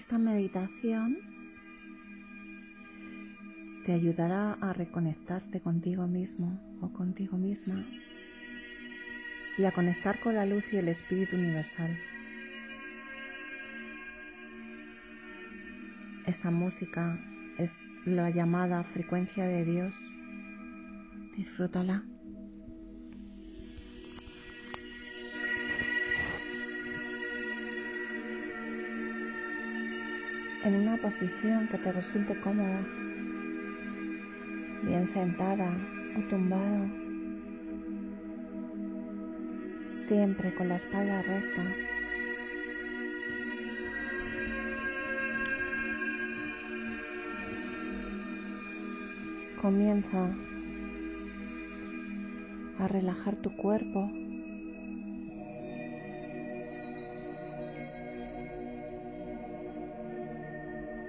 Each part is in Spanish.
Esta meditación te ayudará a reconectarte contigo mismo o contigo misma y a conectar con la luz y el espíritu universal. Esta música es la llamada frecuencia de Dios. Disfrútala. En una posición que te resulte cómoda, bien sentada o tumbado, siempre con la espalda recta. Comienza a relajar tu cuerpo.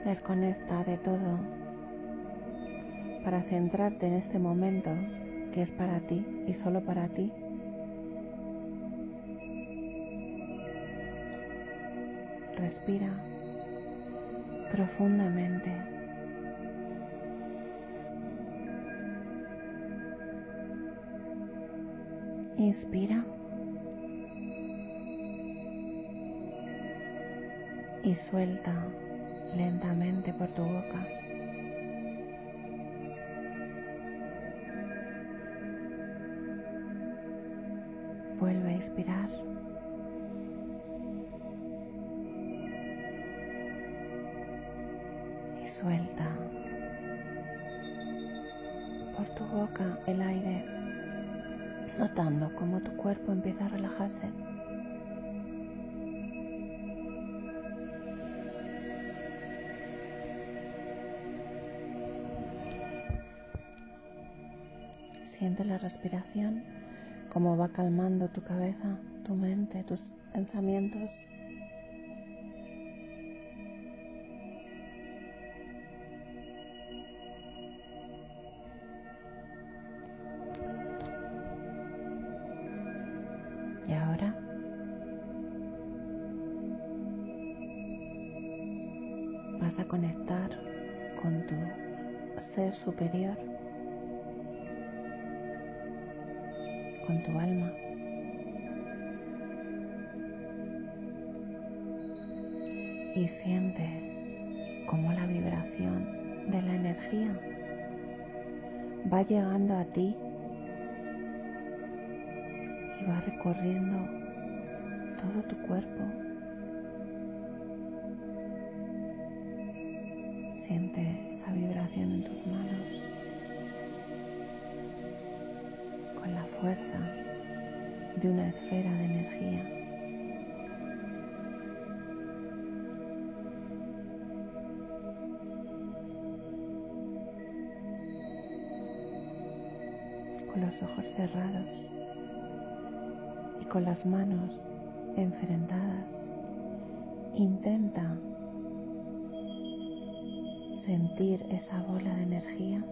Desconecta de todo para centrarte en este momento que es para ti y solo para ti. Respira profundamente. Inspira. Y suelta lentamente por tu boca. Vuelve a inspirar. Y suelta por tu boca el aire, notando cómo tu cuerpo empieza a relajarse. Siente la respiración, cómo va calmando tu cabeza, tu mente, tus pensamientos. Y ahora vas a conectar con tu ser superior, con tu alma. Y siente cómo la vibración de la energía va llegando a ti y va recorriendo todo tu cuerpo. Siente esa vibración en tus manos fuerza de una esfera de energía. Con los ojos cerrados y con las manos enfrentadas, intenta sentir esa bola de energía.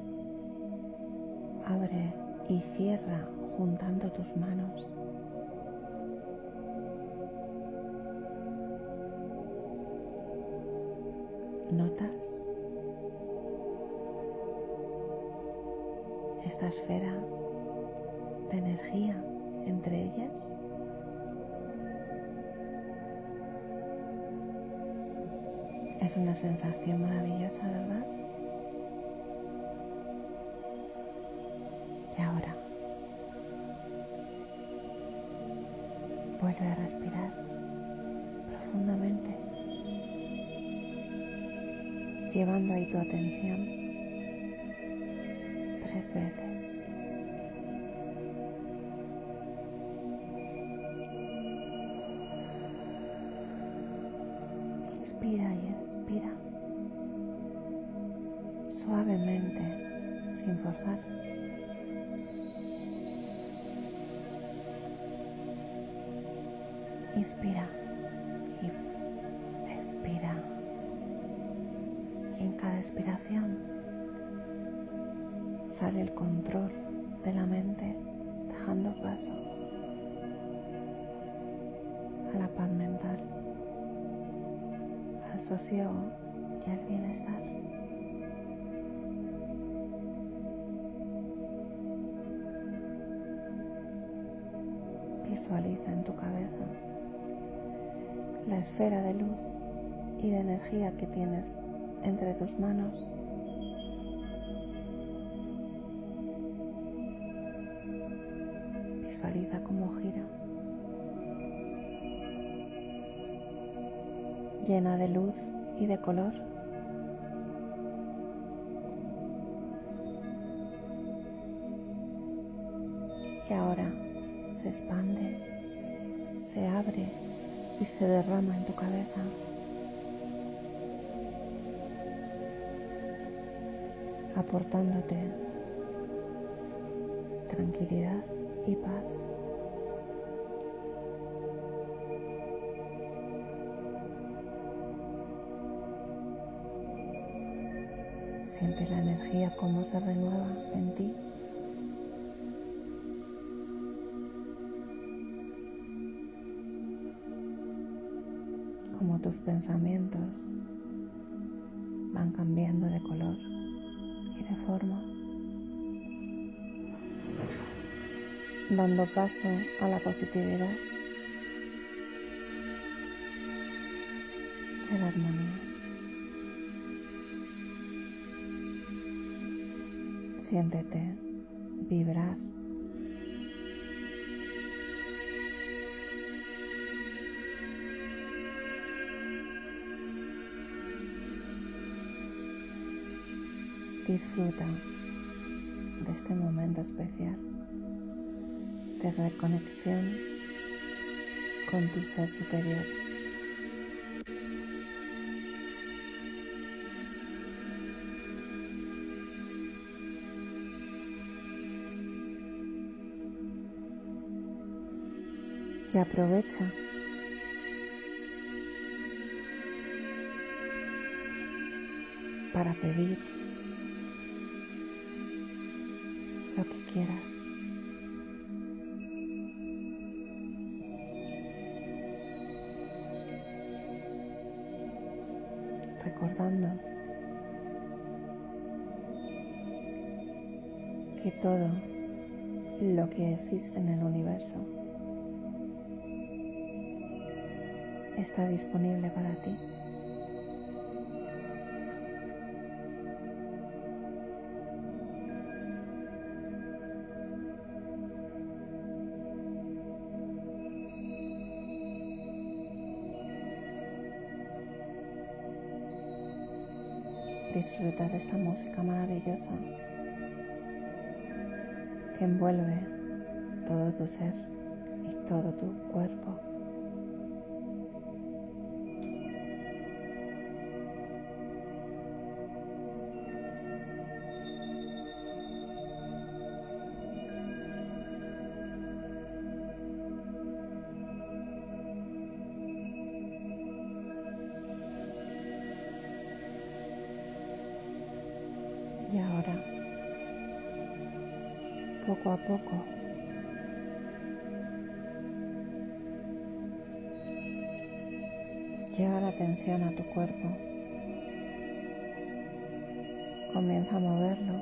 Abre y cierra juntando tus manos. ¿Notas esta esfera de energía entre ellas? Es una sensación maravillosa, ¿verdad? Vuelve a respirar profundamente, llevando ahí tu atención tres veces. Inspira y expira suavemente, sin forzar. Inspira y expira. Y en cada expiración sale el control de la mente dejando paso a la paz mental, al sosiego y el bienestar. Visualiza en tu cabeza la esfera de luz y de energía que tienes entre tus manos. Visualiza cómo gira. Llena de luz y de color. Y ahora se expande, se abre y se derrama en tu cabeza. aportándote tranquilidad y paz. Siente la energía como se renueva en ti. Pensamientos van cambiando de color de forma, dando paso a la positividad y a la armonía. Siéntete vibrar Disfruta de este momento especial de reconexión con tu ser superior. Y aprovecha para pedir que quieras. Recordando que todo lo que existe en el universo está disponible para ti. Disfruta de esta música maravillosa que envuelve todo tu ser y todo tu cuerpo. Y ahora, poco a poco, lleva la atención a tu cuerpo. Comienza a moverlo,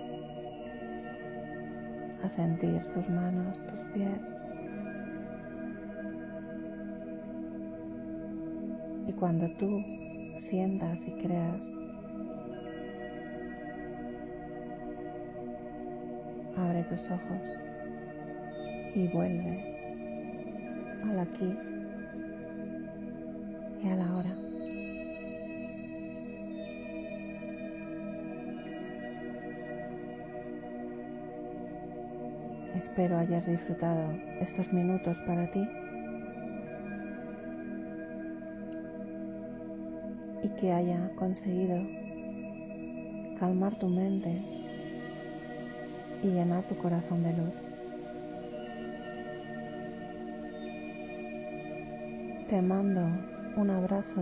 a sentir tus manos, tus pies. Y cuando tú sientas y creas Abre tus ojos y vuelve al aquí y a la hora. Espero hayas disfrutado estos minutos para ti y que haya conseguido calmar tu mente y llenar tu corazón de luz. Te mando un abrazo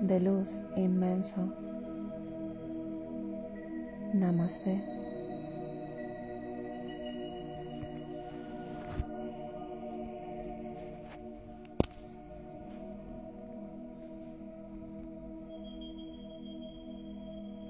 de luz inmenso. Namaste.